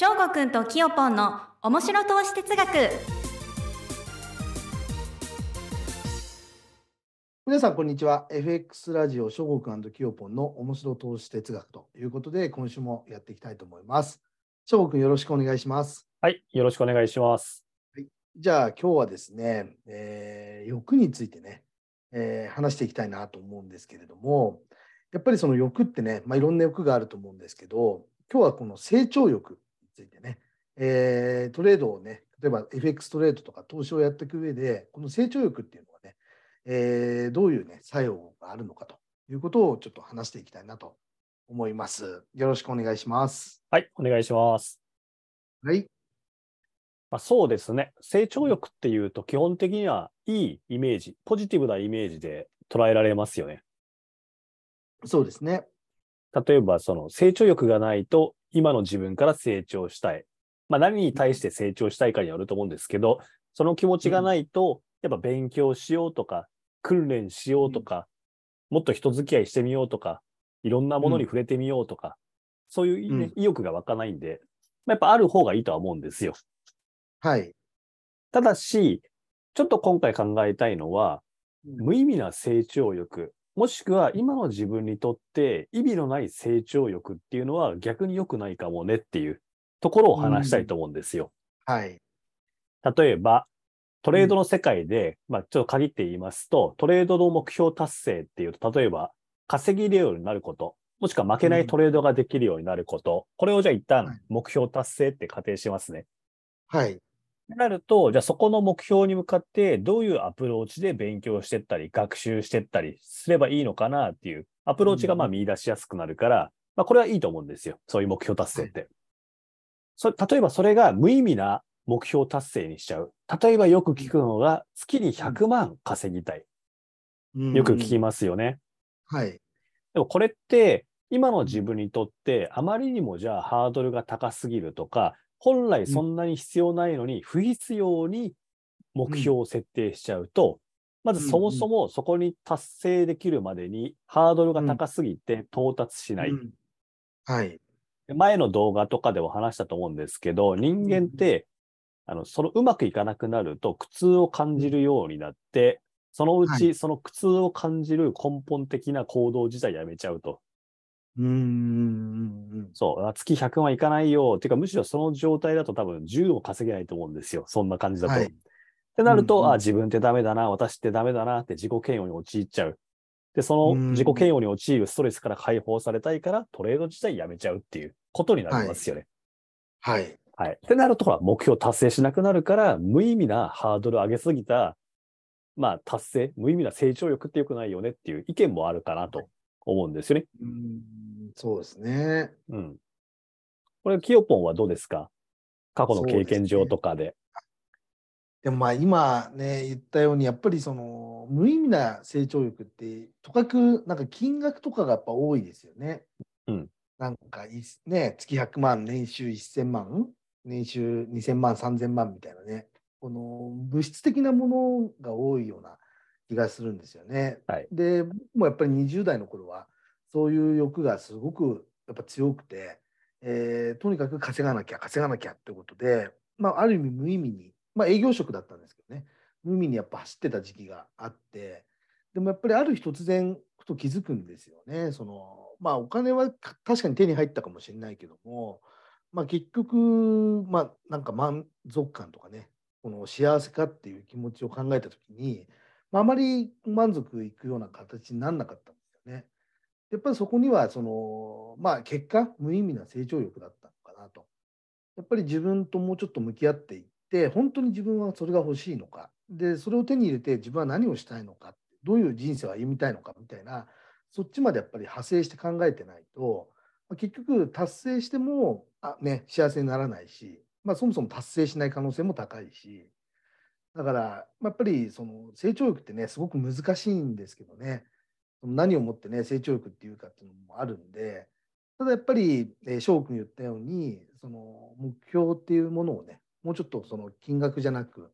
翔吾くんときよぽんの面白投資哲学皆さん、こんにちは。FX ラジオ、諸国キヨポンの面白投資哲学ということで、今週もやっていきたいと思います。諸国よろしくお願いします。はい、よろしくお願いします。じゃあ、今日はですね、えー欲についてね、えー話していきたいなと思うんですけれども、やっぱりその欲ってね、まあ、いろんな欲があると思うんですけど、今日はこの成長欲についてね、えートレードをね、例えば FX トレードとか投資をやっていく上で、この成長欲っていうのはね、えーどういうね、作用があるのかということをちょっと話していきたいなと思います。よろしくお願いします。はい、お願いします。はい。まあ、そうですね。成長欲っていうと、基本的にはいいイメージ、ポジティブなイメージで捉えられますよね。そうですね。例えば、その成長欲がないと、今の自分から成長したい。まあ、何に対して成長したいかによると思うんですけど、その気持ちがないと、やっぱ勉強しようとか、訓練しようとか、もっと人付き合いしてみようとか、いろんなものに触れてみようとか、そういう、ねうん意欲が湧かないんで、まあ、やっぱある方がいいとは思うんですよ。はい。ただし、ちょっと今回考えたいのは、無意味な成長欲、もしくは今の自分にとって意味のない成長欲っていうのは逆に良くないかもねっていうところを話したいと思うんですよ。はい。例えば、トレードの世界で、まあちょっと限って言いますと、トレードの目標達成っていうと、例えば稼ぎれるようになること、もしくは負けないトレードができるようになること、これをじゃあ一旦はい目標達成って仮定しますね。はい。なると、じゃあそこの目標に向かってどういうアプローチで勉強してったり、学習してったりすればいいのかなっていうアプローチがまあうん見出しやすくなるから、まあこれはいいと思うんですよ。そういう目標達成って。そ例えばそれが無意味な目標達成にしちゃう。例えばよく聞くのが月に100万稼ぎたい。よく聞きまますよね。す。はい。でもこれって今の自分にとってあまりにもじゃあハードルが高すぎるとか、本来そんなに必要ないのに不必要に目標を設定しちゃうと、まずそもそもそこに達成できるまでにハードルが高すぎて到達しない。うんはい。前の動画とかでも話したと思うんですけど、人間って、あの、そのうまくいかなくなると苦痛を感じるようになって、そのうはちその苦痛を感じる根本的な行動自体やめちゃうと。うーん。そう、あ月100万いかないよ。っていうか、むしろその状態だと多分10を稼げないと思うんですよ。そんな感じだと。はいってなると、うんうんあ、自分ってダメだな、私ってダメだなって自己嫌悪に陥っちゃう。で、そうんの自己嫌悪に陥るストレスから解放されたいから、トレード自体やめちゃうっていうことになりますよね。はい。はい。ってなると、ほら、目標達成しなくなるから、無意味なハードル上げすぎた、まあ、達成、無意味な成長欲って良くないよねっていう意見もあるかなと思うんですよね。うーん。そうですね。うん。これ、キヨポンはどうですか？過去の経験上とかで。でもまあ今ね、言ったように、やっぱりその無意味な成長欲って、とかくなんか金額とかがやっぱ多いですよね。うん。なんかいね、月100万、年収1000万、年収2000万、3000万みたいなね、この物質的なものが多いような気がするんですよね。はいで、僕もやっぱり20代の頃は、そういう欲がすごくやっぱ強くて、えーとにかく稼がなきゃ、稼がなきゃってことで、まあ、ある意味無意味に、まあ、営業職だったんですけどね、無意味にやっぱ走ってた時期があって、でもやっぱりある日突然ふと気づくんですよね。そのまあお金はか確かに手に入ったかもしれないけども、まあ結局、まあなんか満足感とかね、この幸せかっていう気持ちを考えたときに、まああまり満足いくような形にならなかったんですよね。やっぱりそこにはその、まあ結果、無意味な成長欲だったのかなと。やっぱり自分ともうちょっと向き合っていって、本当に自分はそれが欲しいのか、で、それを手に入れて自分は何をしたいのか、どういう人生を歩みたいのかみたいな、そっちまでやっぱり派生して考えてないと、結局達成してもあ、ね、幸せにならないし、まあ、そもそも達成しない可能性も高いし、だから、やっぱりその成長欲ってね、すごく難しいんですけどね、何をもってね、成長欲っていうかっていうのもあるんで、ただやっぱり、翔くん言ったように、その目標っていうものをね、もうちょっとその金額じゃなく、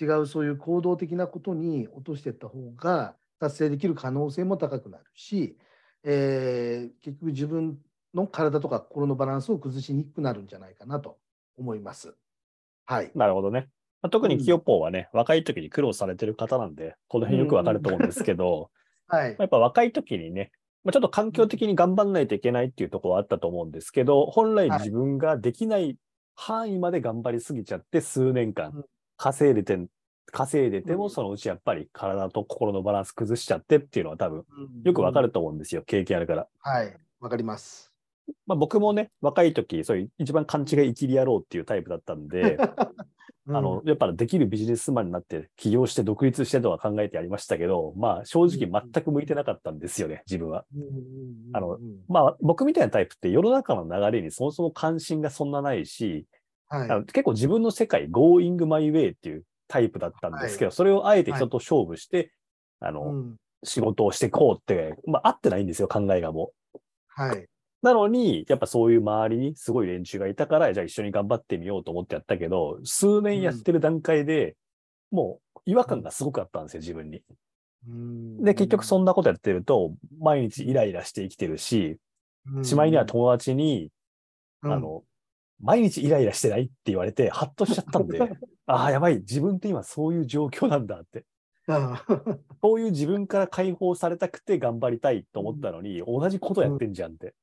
違うそういう行動的なことに落としていった方が達成できる可能性も高くなるし、えー結局自分の体とか心のバランスを崩しにくくなるんじゃないかなと思います。はい。なるほどね。まあ、特にキヨポンはね、若い時に苦労されてる方なんで、この辺よくわかると思うんですけど、はい。やっぱ若い時にね、まあ、ちょっと環境的に頑張んないといけないっていうところはあったと思うんですけど、本来はい自分ができない範囲まで頑張りすぎちゃって、数年うん間稼いでて、稼いでても、うんそのうちやっぱり体と心のバランス崩しちゃってっていうのは多分よくわかると思うんですよ、経験あるから。はい。わかります。まあ、僕もね、若い時、そういう一番勘違い生きりやろうっていうタイプだったんで、あの、やっぱできるビジネスマンになって起業して独立してとは考えてやりましたけど、まあ正直全く向いてなかったんですよね、自分は。うん、うんうんあのうん。まあ僕みたいなタイプって世の中の流れにそもそも関心がそんなないし、はい。あの結構自分の世界、going my way っていうタイプだったんですけど、それをあえて人と勝負して、あの、うん。仕事をしていこうって、まあ合ってないんですよ、考えがもう。はい。なのに、やっぱそういう周りにすごい連中がいたから、じゃあ一緒に頑張ってみようと思ってやったけど、数年やってる段階で、もう違和感がすごくあったんですよ、自分に。うんで、結局そんなことやってると、毎日イライラして生きてるし、うんしまいには友達に、うんあの、毎日イライラしてないって言われて、ハッとしちゃったんで、ああ、やばい、自分って今そういう状況なんだって。あそういう自分から解放されたくて頑張りたいと思ったのに、同じことやってんじゃんって。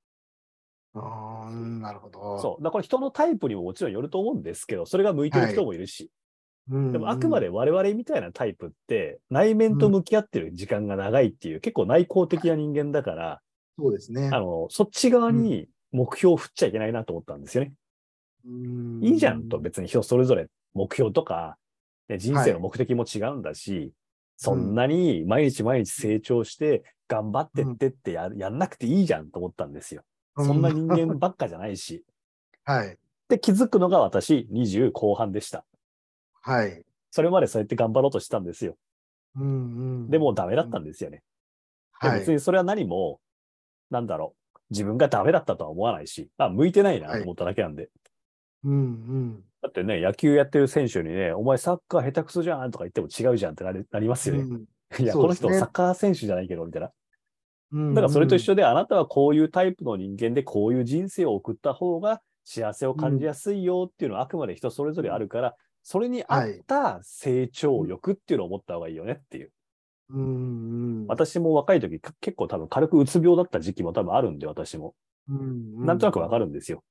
なるほど。そう。だから人のタイプにももちろんよると思うんですけど、それが向いてる人もいるし。うん。でもあくまで我々みたいなタイプって、内面と向き合ってる時間が長いっていう、結構内向的な人間だから、そうですね。あの、そっち側に目標を振っちゃいけないなと思ったんですよね。うんいいじゃんと、別に人それぞれ目標とか、ね、人生の目的も違うんだし、そんなに毎日毎日成長して頑張ってってってや,、やんなくていいじゃんと思ったんですよ。そんな人間ばっかじゃないし。はい。で、気づくのが私、20後半でした。はい。それまでそうやって頑張ろうとしたんですよ。うんうんでもダメだったんですよね。ではい別にそれは何も、なんだろう。自分がダメだったとは思わないし、あ、向いてないなと思っただけなんで。うんうん。だってね、野球やってる選手にね、お前サッカー下手くそじゃんとか言っても違うじゃんってなりなりますよね。うん いや、ねこの人サッカー選手じゃないけど、みたいな。うんだからそれと一緒で、あなたはこういうタイプの人間で、こういう人生を送った方が幸せを感じやすいよっていうのはあくまで人それぞれあるから、それに合った成長欲っていうのを持った方がいいよねっていう。うんうん。私も若い時、か結構多分軽くうつ病だった時期も多分あるんで、私も。うんうなんとなくわかるんですよ。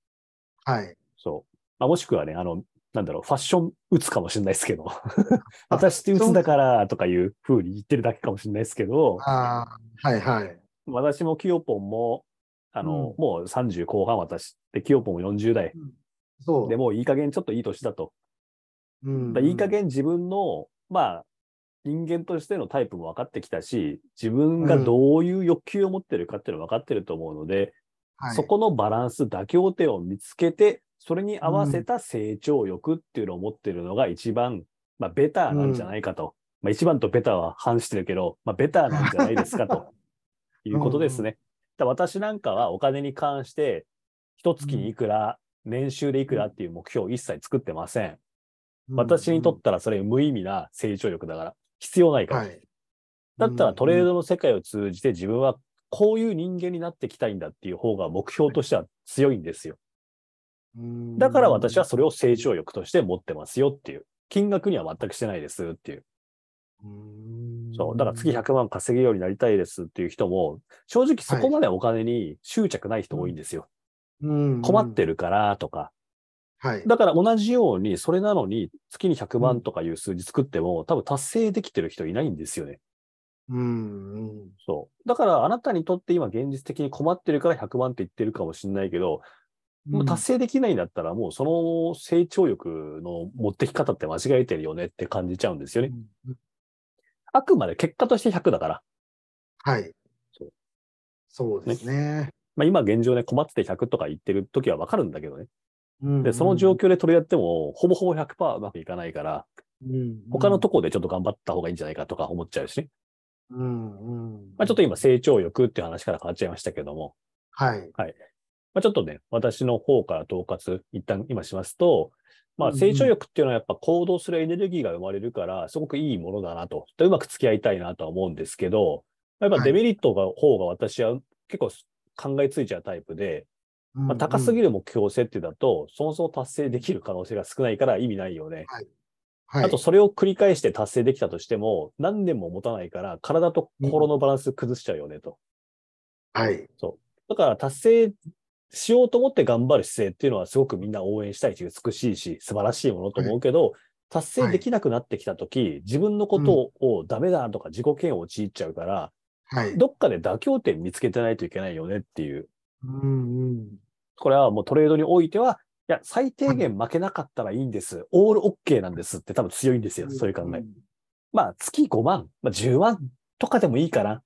はい。そう。まあ、もしくはね、あの、なんだろう、ファッション打つかもしれないですけど、私って打つだからとかいう風に言ってるだけかもしれないですけど、ああ、はいはい。私もキヨポンも、あの、うんもう30後半私で、キヨポンも40代。そう。でもういい加減ちょっといい年だと。うんだからいい加減自分の、まあ、人間としてのタイプも分かってきたし、自分がどういう欲求を持ってるかっていうの分かってると思うので、はいそこのバランス、妥協点を見つけて、それに合わせた成長欲っていうのを持ってるのが一番、まあ、ベターなんじゃないかと。まあ、一番とベターは反してるけど、まあ、ベターなんじゃないですかと いうことですね。だから私なんかはお金に関して、一月にいくら、年収でいくらっていう目標を一切作ってません。私にとったらそれ無意味な成長力だから、必要ないから。はい。だったらトレードの世界を通じて自分はこういう人間になっていきたいんだっていう方が目標としては強いんですよ。うんだから私はそれを成長欲として持ってますよっていう。金額には全くしてないですっていう。うんそう。だから月100万稼げるようになりたいですっていう人も、正直そこまでお金に執着ない人多いんですよ。うん困ってるからとか。はい。だから同じように、それなのに月に100万とかいう数字作っても、多分達成できてる人いないんですよね。うんうんそう。だからあなたにとって今現実的に困ってるから100万って言ってるかもしれないけど、もう達成できないんだったら、もうその成長欲の持ってき方って間違えてるよねって感じちゃうんですよね。うんあくまで結果として100だから。はい。そうそうですね。まあ今現状ね、困ってて100とか言ってる時はわかるんだけどね。うんで、その状況で取り合っても、ほぼほぼ100%うまくいかないから、うん他のとこでちょっと頑張った方がいいんじゃないかとか思っちゃうしね。うんうんまあちょっと今成長欲っていう話から変わっちゃいましたけども、はい。まあちょっとね、私の方から統括一旦今しますと、まあ成長欲っていうのはやっぱ行動するエネルギーが生まれるから、すごくいいものだなと、うまく付き合いたいなとは思うんですけど、やっぱデメリットが方が私は結構考えついちゃうタイプで、まあ、高すぎる。る目標設定だと、そもそも達成できる可能性が少ないから意味ないよね。はい、あと、それを繰り返して達成できたとしても、何年も持たないから、体と心のバランス崩しちゃうよねと。はい。だから、達成しようと思って頑張る姿勢っていうのは、すごくみんな応援したいし、美しいし、素晴らしいものと思うけど、達成できなくなってきたとき、自分のことをダメだとか自己嫌悪陥っちゃうから、はい。どっかで妥協点見つけてないといけないよねっていう。うんうん。これはもうトレードにおいては、いや、最低限負けなかったらいいんです。オールオッケーなんですって多分強いんですよ。そういう考え。まあ、月5万、まあ、10万とかでもいいかな。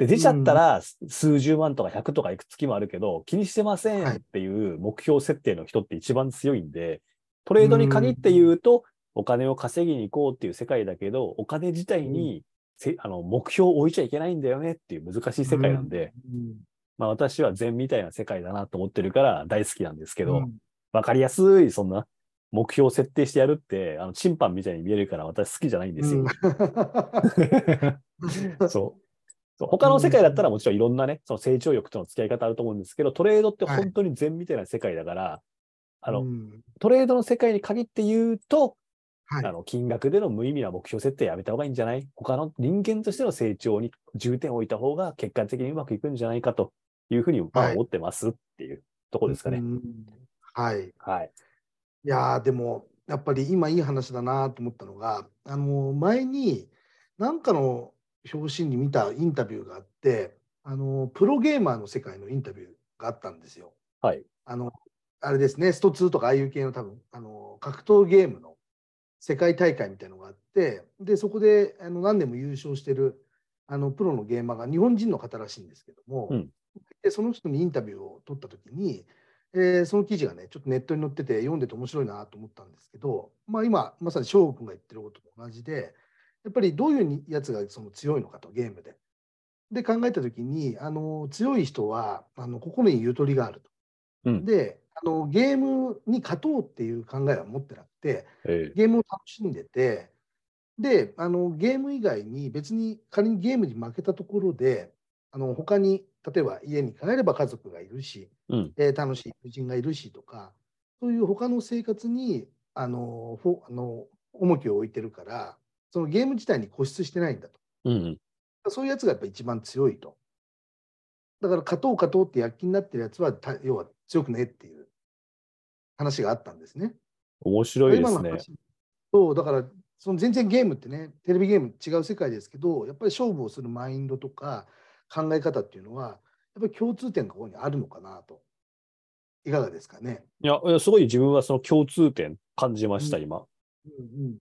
で、出ちゃったら数十万とか100とかいく月もあるけど、気にしてませんっていう目標設定の人って一番強いんで、トレードに限って言うと、お金を稼ぎに行こうっていう世界だけど、お金自体にせあの目標を置いちゃいけないんだよねっていう難しい世界なんで、うん。まあ私は禅みたいな世界だなと思ってるから大好きなんですけど、うん。わかりやすい、そんな目標を設定してやるって、あの、チンパンみたいに見えるから私好きじゃないんですよ。そう。他の世界だったらもちろんいろんなね、その成長欲との付き合い方あると思うんですけど、トレードって本当に禅みたいな世界だから、あの、うん。トレードの世界に限って言うと、はい。あの、金額での無意味な目標設定やめた方がいいんじゃない？他の人間としての成長に重点を置いた方が結果的にうまくいくんじゃないかというふうにまあはい。思ってますっていうところですかね。うんはい。はい。いやーでもやっぱり今いい話だなと思ったのがあの前に何かの表紙に見たインタビューがあってあのプロゲーマーの世界のインタビューがあったんですよ。はい。あのあれですねスト2とかああいう系の多分あの格闘ゲームの世界大会みたいなのがあってでそこであの何年も優勝してるあのプロのゲーマーが日本人の方らしいんですけども、うんでその人にインタビューを取った時に、えーその記事がねちょっとネットに載ってて読んでて面白いなと思ったんですけど、まあ、今まさに翔吾君が言ってることと同じでやっぱりどういうやつがその強いのかとゲームで。で考えた時にあの強い人はあの心にゆとりがあると。うんであのゲームに勝とうっていう考えは持ってなくてえゲームを楽しんでてであのゲーム以外に別に仮にゲームに負けたところであの他に例えば家に帰れば家族がいるし、えうん。えー楽しい友人がいるしとかそういう他の生活にあのあの重きを置いてるからそのゲーム自体に固執してないんだとうんうん。そういうやつがやっぱ一番強いとだから勝とう勝とうって躍起になってるやつはた要は強くねっていう話があったんですね。面白いですね。そうだからその全然ゲームってねテレビゲーム違う世界ですけどやっぱり勝負をするマインドとか考え方っていうのはやっぱり共通点がここにあるのかなといかがですかね。いや、すごい自分はその共通点感じました、うん今。うん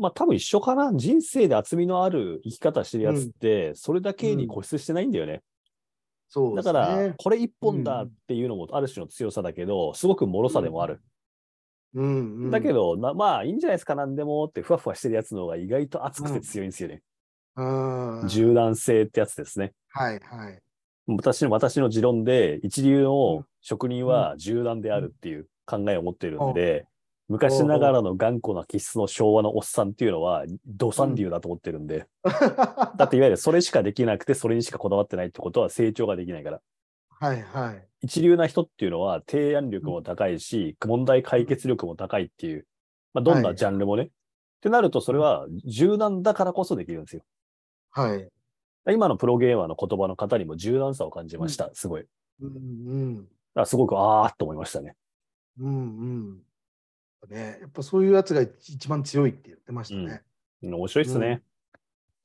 まあ多分一緒かな。人生で厚みのある生き方してるやつって、それだけに固執してないんだよね。そうですだからね、。これ一本だっていうのもある種の強さだけど、すごく脆さでもある。うんうん、だけど、なまあいいんじゃないですか、なんでもってふわふわしてるやつの方が意外と熱くて強いんですよね。うん、柔軟性ってやつですね。はいはい。私の私の持論で、一流の職人は柔軟であるっていう考えを持っているんで、昔ながらの頑固な気質の昭和のおっさんっていうのは、土産流だと思ってるんで、だっていわゆるそれしかできなくて、それにしかこだわってないってことは成長ができないから。はいはい。一流な人っていうのは提案力も高いし、問題解決力も高いっていう、まあ、どんなジャンルもね。ってなると、それは柔軟だからこそできるんですよ。はい。今のプロゲーマーの言葉の方にも柔軟さを感じました。すごい。うんうん。らすごく、あーっと思いましたね。うんうん。ね、やっぱそういうやつが一番強いって言ってましたね。うん面白いっすね。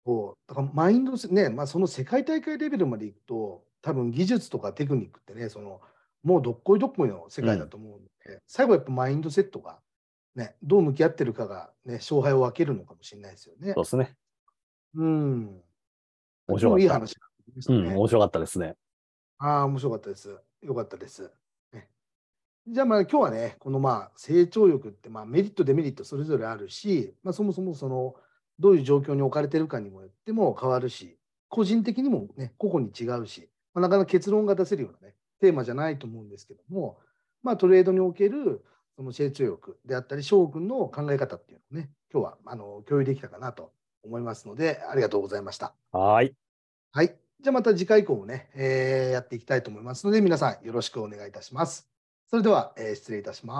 そうだからマインドせね、まあ、その世界大会レベルまでいくと、多分技術とかテクニックってね、そのもうどっこいどっこいの世界だと思うので、最後やっぱマインドセットが、ね、どう向き合ってるかが、ね、勝敗を分けるのかもしれないですよねそう。ですね。うん。面白かったいい話でしたうん、ね。面白かったですね。ああ、面白かったです。よかったです。じゃあまあ今日はね、このまあ成長欲ってまあメリット、デメリットそれぞれあるし、まあ、そもそもそのどういう状況に置かれてるかにもよっても変わるし、個人的にもね、個々に違うし、まあ、なかなか結論が出せるようなね、テーマじゃないと思うんですけども、まあ、トレードにおけるその成長欲であったり、翔くんの考え方っていうのをね、今日はあの共有できたかなと思いますので、ありがとうございました。はい。はい。じゃあまた次回以降もね、えー、やっていきたいと思いますので、皆さんよろしくお願いいたします。それでは、えー、失礼いたします。